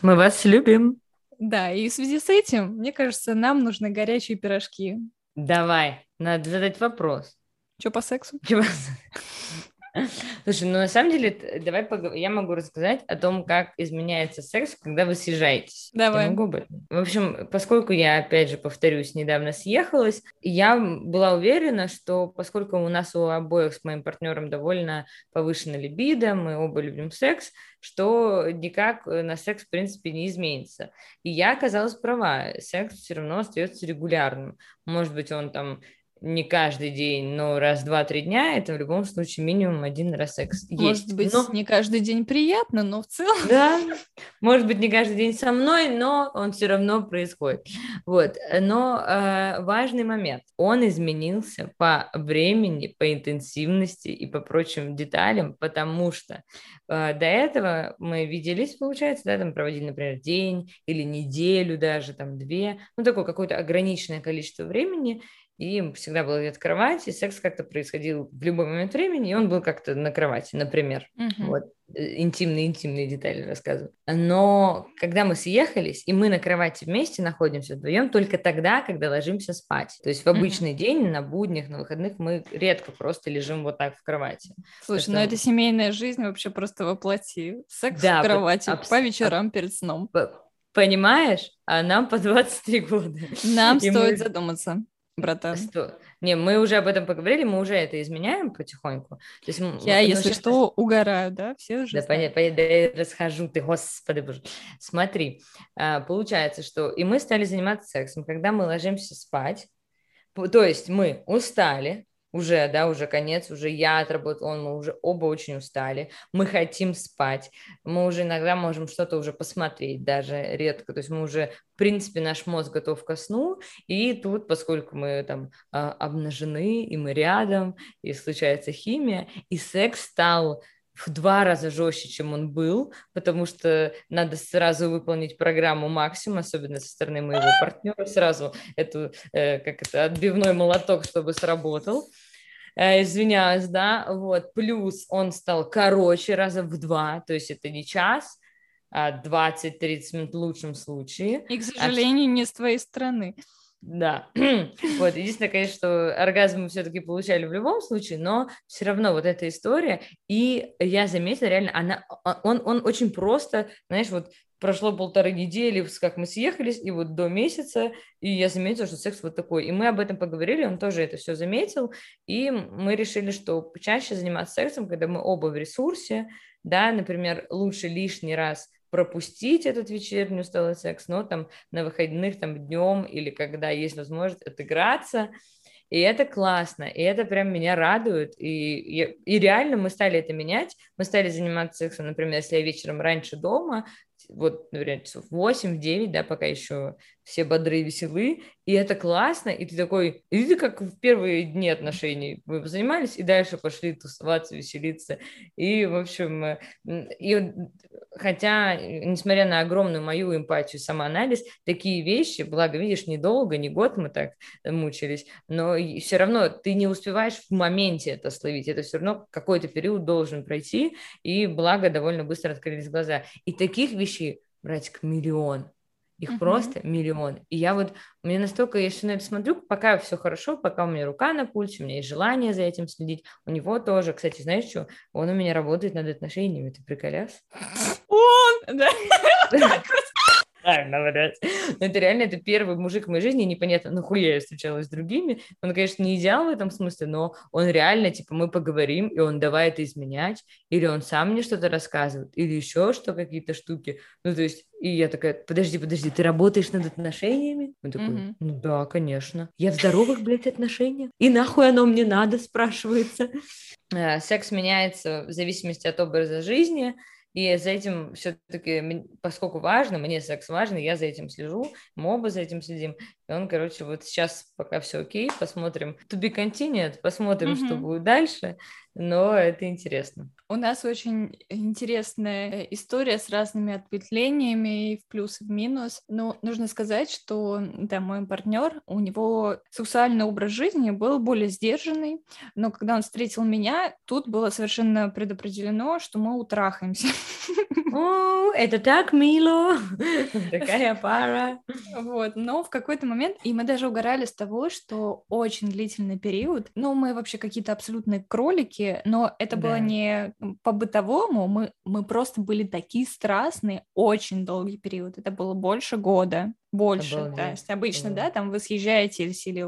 Мы вас любим. Да, и в связи с этим, мне кажется, нам нужны горячие пирожки. Давай, надо задать вопрос. Что по сексу? Чё по... [LAUGHS] Слушай, ну на самом деле, давай поговорим. Я могу рассказать о том, как изменяется секс, когда вы съезжаетесь. Давай. Я могу этом. В общем, поскольку я, опять же, повторюсь, недавно съехалась, я была уверена, что поскольку у нас у обоих с моим партнером довольно повышена либидо, мы оба любим секс, что никак на секс, в принципе, не изменится. И я оказалась права. Секс все равно остается регулярным. Может быть, он там не каждый день, но раз два-три дня, это в любом случае минимум один раз секс есть. Может быть, но... не каждый день приятно, но в целом... Да, может быть, не каждый день со мной, но он все равно происходит. Вот, но э, важный момент, он изменился по времени, по интенсивности и по прочим деталям, потому что э, до этого мы виделись, получается, да, там проводили, например, день или неделю даже, там две, ну, такое какое-то ограниченное количество времени, и всегда был где-то кровать, и секс как-то происходил в любой момент времени, и он был как-то на кровати, например. Uh-huh. Вот интимные-интимные детали рассказываю. Но когда мы съехались, и мы на кровати вместе находимся вдвоем, только тогда, когда ложимся спать. То есть в обычный uh-huh. день, на буднях, на выходных мы редко просто лежим вот так в кровати. Слушай, ну это семейная жизнь вообще просто воплоти. Секс да, в кровати абс- по вечерам аб- перед сном. Понимаешь? А нам по 23 года. Нам и стоит мы... задуматься братан. Сто... Не, мы уже об этом поговорили, мы уже это изменяем потихоньку. То есть, я, ну, если сейчас... что, угораю, да? Все уже Да, понятно, понятно, да, я расхожу, ты, господи боже. Смотри, а, получается, что и мы стали заниматься сексом, когда мы ложимся спать, то есть мы устали, уже, да, уже конец, уже я отработал, он, мы уже оба очень устали, мы хотим спать, мы уже иногда можем что-то уже посмотреть, даже редко, то есть мы уже, в принципе, наш мозг готов ко сну, и тут, поскольку мы там а, обнажены, и мы рядом, и случается химия, и секс стал в два раза жестче, чем он был, потому что надо сразу выполнить программу максимум, особенно со стороны моего партнера, сразу эту, э, как это, отбивной молоток, чтобы сработал. Э, извиняюсь, да, вот, плюс он стал короче раза в два, то есть это не час, а 20-30 минут в лучшем случае. И, к а сожалению, а... не с твоей стороны. Да, [CLEARS THROAT] вот, единственное, конечно, что оргазм мы все-таки получали в любом случае, но все равно вот эта история, и я заметила, реально, она, а, он, он очень просто, знаешь, вот прошло полторы недели, как мы съехались, и вот до месяца, и я заметила, что секс вот такой. И мы об этом поговорили, он тоже это все заметил, и мы решили, что чаще заниматься сексом, когда мы оба в ресурсе, да, например, лучше лишний раз пропустить этот вечерний усталый секс, но там на выходных, там днем или когда есть возможность отыграться, и это классно, и это прям меня радует, и, и, и реально мы стали это менять, мы стали заниматься сексом, например, если я вечером раньше дома, вот, например, часов 8-9, да, пока еще все бодрые и веселы, и это классно, и ты такой, и ты как в первые дни отношений вы занимались, и дальше пошли тусоваться, веселиться, и, в общем, э, и хотя, несмотря на огромную мою эмпатию, самоанализ, такие вещи, благо, видишь, недолго, не год мы так мучились, но все равно ты не успеваешь в моменте это словить, это все равно какой-то период должен пройти, и благо, довольно быстро открылись глаза. И таких вещей, братик, миллион. Их uh-huh. просто миллион. И я вот, мне настолько, я все на это смотрю, пока все хорошо, пока у меня рука на пульсе, у меня есть желание за этим следить. У него тоже, кстати, знаешь что, он у меня работает над отношениями, ты приколяс? Он! [LAUGHS] Да. [LAUGHS] правильно, блядь. Но это реально, это первый мужик в моей жизни, непонятно, нахуя я встречалась с другими. Он, конечно, не идеал в этом смысле, но он реально, типа, мы поговорим, и он давай это изменять, или он сам мне что-то рассказывает, или еще что, какие-то штуки. Ну, то есть, и я такая, подожди, подожди, ты работаешь над отношениями? Он такой, mm-hmm. ну да, конечно. Я в здоровых, блядь, отношениях. И нахуй оно мне надо, спрашивается. Э, секс меняется в зависимости от образа жизни, и за этим все-таки, поскольку важно, мне секс важно, я за этим слежу, мы оба за этим следим. И он, короче, вот сейчас пока все окей, посмотрим. To be continued, посмотрим, mm-hmm. что будет дальше но это интересно. У нас очень интересная история с разными ответвлениями и в плюс, и в минус. Но нужно сказать, что да, мой партнер, у него сексуальный образ жизни был более сдержанный, но когда он встретил меня, тут было совершенно предопределено, что мы утрахаемся. [LAUGHS] О, это так мило, [LAUGHS] такая пара. Вот, но в какой-то момент, и мы даже угорали с того, что очень длительный период, ну, мы вообще какие-то абсолютные кролики, штуки, но это да. было не по-бытовому, мы, мы просто были такие страстные очень долгий период, это было больше года. Больше. Обалдеть. То есть обычно, да, там вы съезжаете или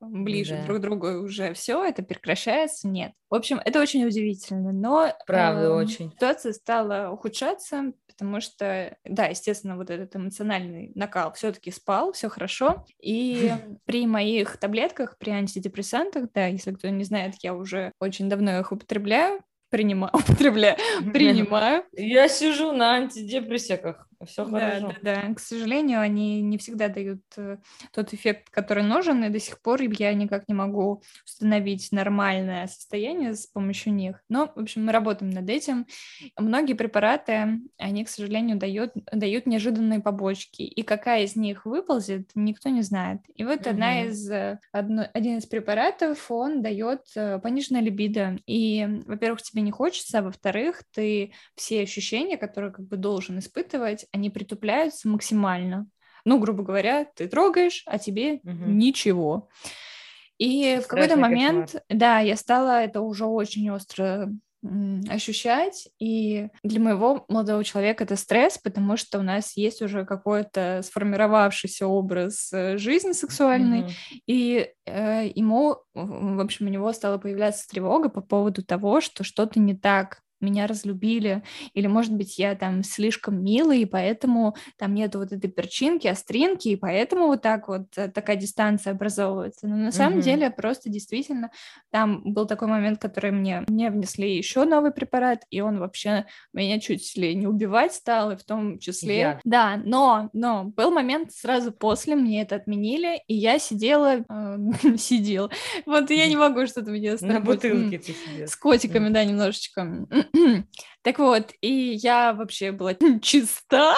ближе да. друг к другу уже все, это прекращается, нет. В общем, это очень удивительно, но... Правда, э, очень. Ситуация стала ухудшаться, потому что, да, естественно, вот этот эмоциональный накал все-таки спал, все хорошо. И [LAUGHS] при моих таблетках, при антидепрессантах, да, если кто не знает, я уже очень давно их употребляю, принимаю, [LAUGHS] употребляю, [LAUGHS] принимаю. Я сижу на антидепрессиках. Все да, хорошо. Да, да. К сожалению, они не всегда дают э, тот эффект, который нужен, и до сих пор я никак не могу установить нормальное состояние с помощью них. Но, в общем, мы работаем над этим. Многие препараты, они, к сожалению, дают, дают неожиданные побочки. И какая из них выползет, никто не знает. И вот угу. одна из, э, одно, один из препаратов, он дает э, пониженное либидо. И, во-первых, тебе не хочется, а во-вторых, ты все ощущения, которые как бы должен испытывать, они притупляются максимально. Ну, грубо говоря, ты трогаешь, а тебе угу. ничего. И в какой-то момент, кошмар. да, я стала это уже очень остро ощущать, и для моего молодого человека это стресс, потому что у нас есть уже какой-то сформировавшийся образ э, жизни сексуальной, mm-hmm. и э, ему, в общем, у него стала появляться тревога по поводу того, что что-то не так меня разлюбили, или, может быть, я там слишком милый, и поэтому там нет вот этой перчинки, остринки, и поэтому вот так вот э, такая дистанция образовывается. Но на mm-hmm. самом деле просто действительно там был такой момент, который мне, мне внесли еще новый препарат, и он вообще меня чуть ли не убивать стал, и в том числе... Yeah. Да, но, но был момент сразу после, мне это отменили, и я сидела, э, [LAUGHS] сидела. Вот я не могу что-то мне... На бутылке ты сидела. С котиками, да, немножечко так вот, и я вообще была [LAUGHS] чиста.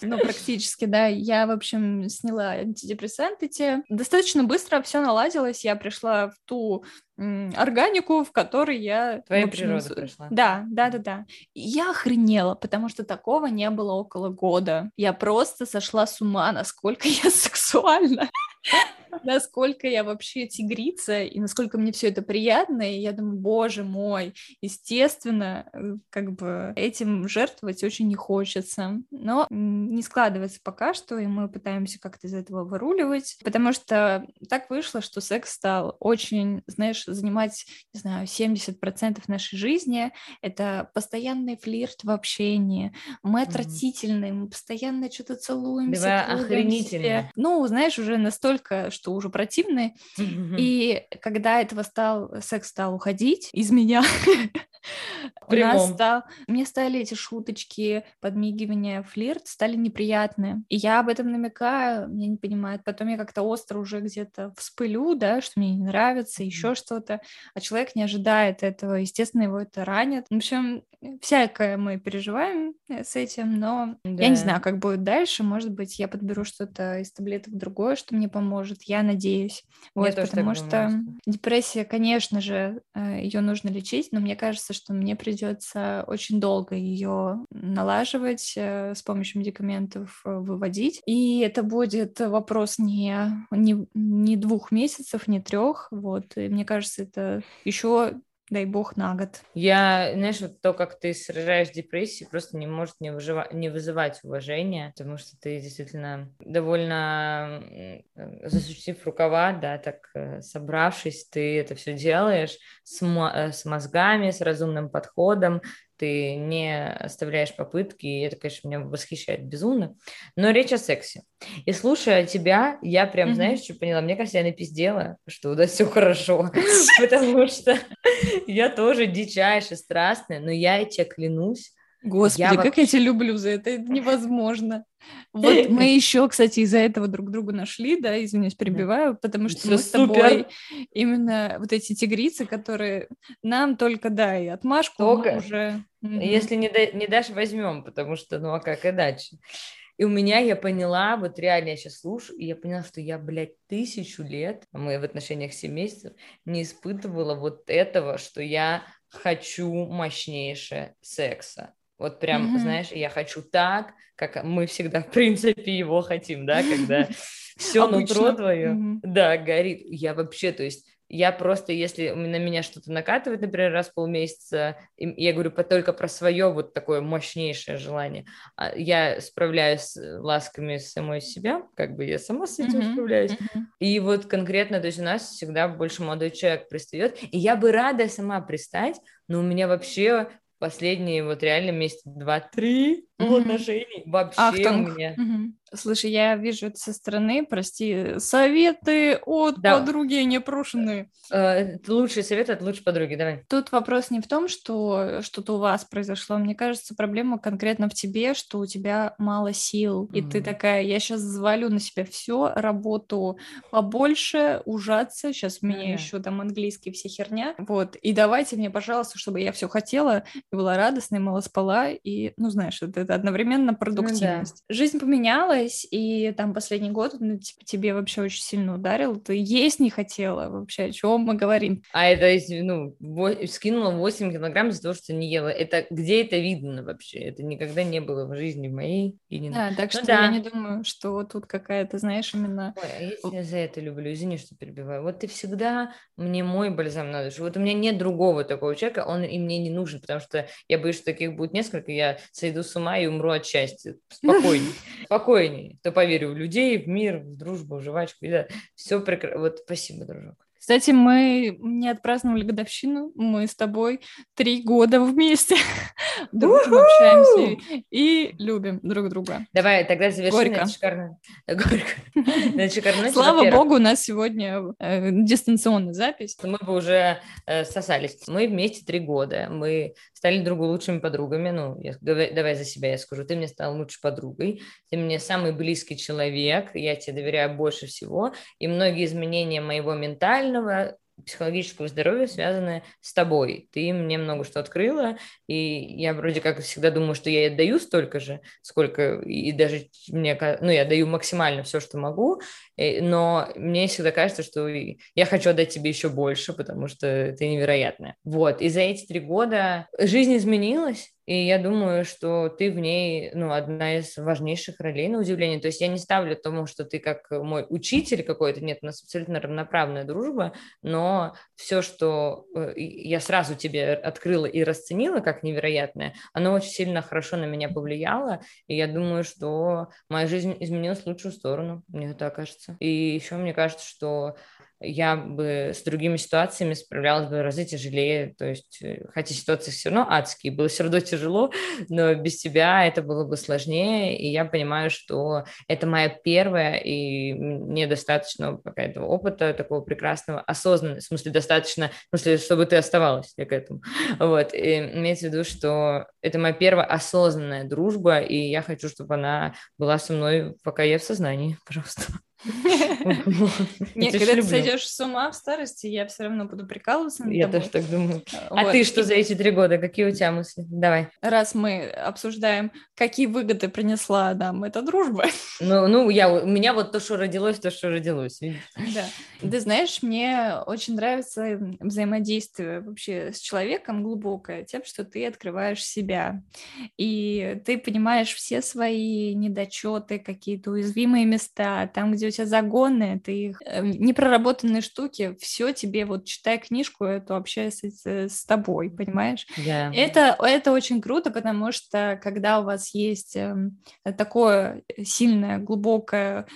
Ну, практически, да. Я, в общем, сняла антидепрессанты те. Достаточно быстро все наладилось. Я пришла в ту органику, в которой я... Твоя общем, природа пришла. Да, да, да, да. Я охренела, потому что такого не было около года. Я просто сошла с ума, насколько я [LAUGHS] сексуальна [LAUGHS] насколько я вообще тигрица, и насколько мне все это приятно, и я думаю, боже мой, естественно, э, как бы этим жертвовать очень не хочется, но не складывается пока что, и мы пытаемся как-то из этого выруливать, потому что так вышло, что секс стал очень, знаешь, занимать, не знаю, 70% нашей жизни, это постоянный флирт в общении, мы отвратительные, мы постоянно что-то целуемся, охренительно. Ну, знаешь, уже настолько, что что уже противные. Mm-hmm. И когда этого стал, секс стал уходить из меня, у нас стал, мне стали эти шуточки, подмигивания, флирт стали неприятные. И я об этом намекаю, мне не понимают. Потом я как-то остро уже где-то вспылю, да, что мне не нравится, еще что-то. А человек не ожидает этого. Естественно, его это ранит. В общем, всякое мы переживаем э, с этим, но да. я не знаю, как будет дальше. Может быть, я подберу что-то из таблеток другое, что мне поможет. Я надеюсь. Вот, я потому что думаю. депрессия, конечно же, э, ее нужно лечить, но мне кажется, что мне придется очень долго ее налаживать, э, с помощью медикаментов выводить. И это будет вопрос не, не, не двух месяцев, не трех. Вот. И мне кажется, это еще дай бог, на год. Я, знаешь, вот то, как ты сражаешь депрессию, просто не может не, выжива... не вызывать уважения, потому что ты действительно довольно засучив рукава, да, так э, собравшись, ты это все делаешь с, э, с мозгами, с разумным подходом, ты не оставляешь попытки, и это, конечно, меня восхищает безумно. Но речь о сексе. И слушая тебя, я прям, mm-hmm. знаешь, что поняла? Мне кажется, я напиздела, что у нас все хорошо, [LAUGHS] потому что [LAUGHS] я тоже дичайше страстная, но я тебе клянусь, Господи, я как вообще... я тебя люблю за это, это невозможно. [LAUGHS] Вот мы еще, кстати, из-за этого друг друга нашли, да, извиняюсь, перебиваю, потому что мы с тобой именно вот эти тигрицы, которые нам только дай отмашку, только уже... Если не, да, не дашь, возьмем, потому что, ну а как иначе? И у меня я поняла, вот реально я сейчас слушаю, и я поняла, что я, блядь, тысячу лет, а мы в отношениях 7 месяцев, не испытывала вот этого, что я хочу мощнейшее секса. Вот прям, mm-hmm. знаешь, я хочу так, как мы всегда, в принципе, его хотим, да, когда [LAUGHS] все нутро твое, да, горит. Я вообще, то есть я просто, если на меня что-то накатывает, например, раз в полмесяца, я говорю только про свое вот такое мощнейшее желание, а, я справляюсь ласками самой себя, как бы я сама с этим справляюсь. И вот конкретно, то есть у нас всегда больше молодой человек пристает, и я бы рада сама пристать, но у меня вообще последние вот реально месяца два-три mm-hmm. в отношении вообще Ахтунг. у меня. Mm-hmm. Слушай, я вижу это со стороны, прости, советы от да. подруги непрошенные. Э, лучший совет от лучшей подруги, давай. Тут вопрос не в том, что что-то у вас произошло. Мне кажется, проблема конкретно в тебе, что у тебя мало сил. Mm-hmm. И ты такая, я сейчас завалю на себя все, работу побольше, ужаться. Сейчас у меня mm-hmm. еще там английский, все херня. Вот. И давайте мне, пожалуйста, чтобы я все хотела, и была радостной, мало спала. И, ну, знаешь, это, это одновременно продуктивность. Mm-hmm. Жизнь поменялась, поменялось, и там последний год ну, типа, тебе вообще очень сильно ударил, ты есть не хотела вообще, о чем мы говорим. А это, ну, скинула 8 килограмм из-за того, что не ела. Это где это видно вообще? Это никогда не было в жизни моей. И не... Да, так ну, что да. я не думаю, что тут какая-то, знаешь, именно... Ой, а если я за это люблю, извини, что перебиваю. Вот ты всегда мне мой бальзам на душу. Вот у меня нет другого такого человека, он и мне не нужен, потому что я боюсь, что таких будет несколько, я сойду с ума и умру от счастья. Спокойнее. [LAUGHS] Спокойнее то поверю в людей, в мир, в дружбу, в жвачку. Да, все прекрасно. Вот спасибо, дружок. Кстати, мы не отпраздновали годовщину, мы с тобой три года вместе [LAUGHS] дружим, общаемся и любим друг друга. Давай тогда завершим Горько. шикарно. [LAUGHS] Горько. Слава богу, у нас сегодня э, дистанционная запись. Мы бы уже э, сосались. Мы вместе три года, мы стали другу лучшими подругами. Ну, я, давай, давай за себя я скажу. Ты мне стал лучшей подругой, ты мне самый близкий человек, я тебе доверяю больше всего, и многие изменения моего ментального психологического здоровья связаны с тобой. Ты мне много что открыла, и я вроде как всегда думаю, что я отдаю столько же, сколько, и даже мне, ну, я даю максимально все, что могу, но мне всегда кажется, что я хочу отдать тебе еще больше, потому что ты невероятная. Вот, и за эти три года жизнь изменилась, и я думаю, что ты в ней, ну, одна из важнейших ролей, на удивление. То есть я не ставлю тому, что ты как мой учитель какой-то, нет, у нас абсолютно равноправная дружба, но все, что э, я сразу тебе открыла и расценила как невероятное, оно очень сильно хорошо на меня повлияло, и я думаю, что моя жизнь изменилась в лучшую сторону, мне так кажется. И еще мне кажется, что я бы с другими ситуациями справлялась бы разы тяжелее, то есть, э, хотя ситуации все равно адские, было все равно тяжело, [LAUGHS] но без тебя это было бы сложнее, и я понимаю, что это моя первая, и мне достаточно какого-то опыта такого прекрасного, осознанного, в смысле достаточно, в смысле, чтобы ты оставалась, я к этому, [LAUGHS] вот, и имеется в виду, что это моя первая осознанная дружба, и я хочу, чтобы она была со мной, пока я в сознании, [LAUGHS] пожалуйста. [LAUGHS] Нет, когда ты сойдешь с ума в старости, я все равно буду прикалываться Я тоже так думаю. А ты что за эти три года? Какие у тебя мысли? Давай. Раз мы обсуждаем, какие выгоды принесла нам эта дружба. [LAUGHS] Ну, ну я, у меня вот то, что родилось, то, что родилось. Да. Ты знаешь, мне очень нравится взаимодействие вообще с человеком глубокое, тем, что ты открываешь себя. И ты понимаешь все свои недочеты, какие-то уязвимые места, там, где тебя загоны, ты их э, непроработанные штуки, все тебе, вот читай книжку, это общается с, с тобой, понимаешь? Yeah. Это, это очень круто, потому что когда у вас есть эм, такое сильное, глубокое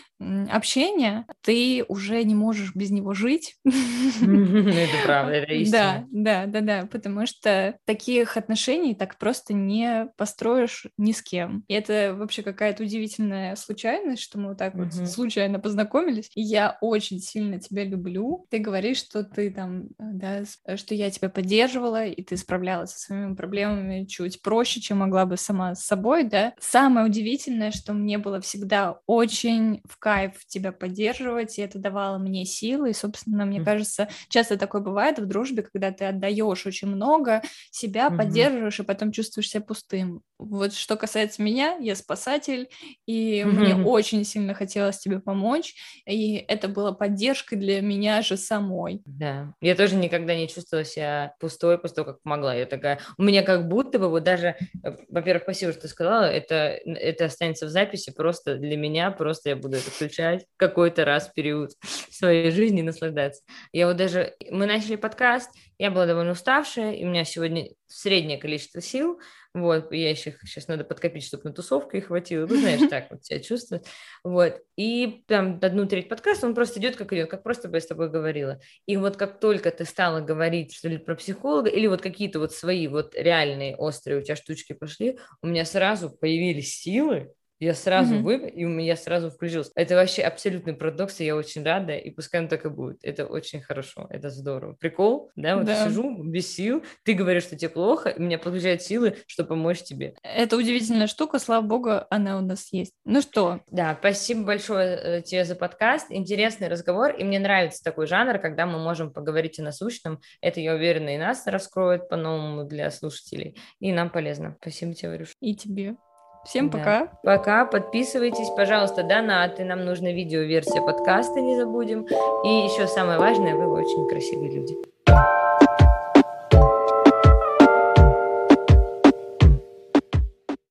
общение, ты уже не можешь без него жить. [LAUGHS] [LAUGHS] Это правда, это истина. Да, да, да, да, потому что таких отношений так просто не построишь ни с кем. И это вообще какая-то удивительная случайность, что мы вот так вот случайно познакомились. И я очень сильно тебя люблю. Ты говоришь, что ты там, да, что я тебя поддерживала, и ты справлялась со своими проблемами чуть проще, чем могла бы сама с собой, да. Самое удивительное, что мне было всегда очень в кайф тебя поддерживать, и это давало мне силы, и, собственно, мне mm-hmm. кажется, часто такое бывает в дружбе, когда ты отдаешь очень много, себя mm-hmm. поддерживаешь, и потом чувствуешь себя пустым. Вот что касается меня, я спасатель, и мне очень сильно хотелось тебе помочь, и это было поддержкой для меня же самой. Да, я тоже никогда не чувствовала себя пустой того, как помогла. Я такая, у меня как будто бы вот даже, э, во-первых, спасибо, что сказала, это, это останется в записи просто для меня, просто я буду это включать какой-то раз в период своей жизни и наслаждаться. Я вот даже, мы начали подкаст, я была довольно уставшая, и у меня сегодня среднее количество сил, вот, я еще сейчас надо подкопить, чтобы на тусовку их хватило, ну, знаешь, [LAUGHS] так вот себя чувствую, вот, и там одну треть подкаста, он просто идет, как идет, как просто бы я с тобой говорила, и вот как только ты стала говорить, что ли, про психолога, или вот какие-то вот свои вот реальные острые у тебя штучки пошли, у меня сразу появились силы, я сразу mm-hmm. вы, и у меня сразу включился. Это вообще абсолютный парадокс, и я очень рада, и пускай он так и будет. Это очень хорошо, это здорово. Прикол, да, вот да. сижу без сил, ты говоришь, что тебе плохо, и меня подключают силы, чтобы помочь тебе. Это удивительная штука, слава богу, она у нас есть. Ну что? Да, спасибо большое э, тебе за подкаст, интересный разговор, и мне нравится такой жанр, когда мы можем поговорить о насущном. Это, я уверена, и нас раскроет по-новому для слушателей, и нам полезно. Спасибо тебе, Варюш. И тебе. Всем да. пока. Пока. Подписывайтесь, пожалуйста, донаты. Нам нужна видеоверсия подкаста, не забудем. И еще самое важное, вы очень красивые люди.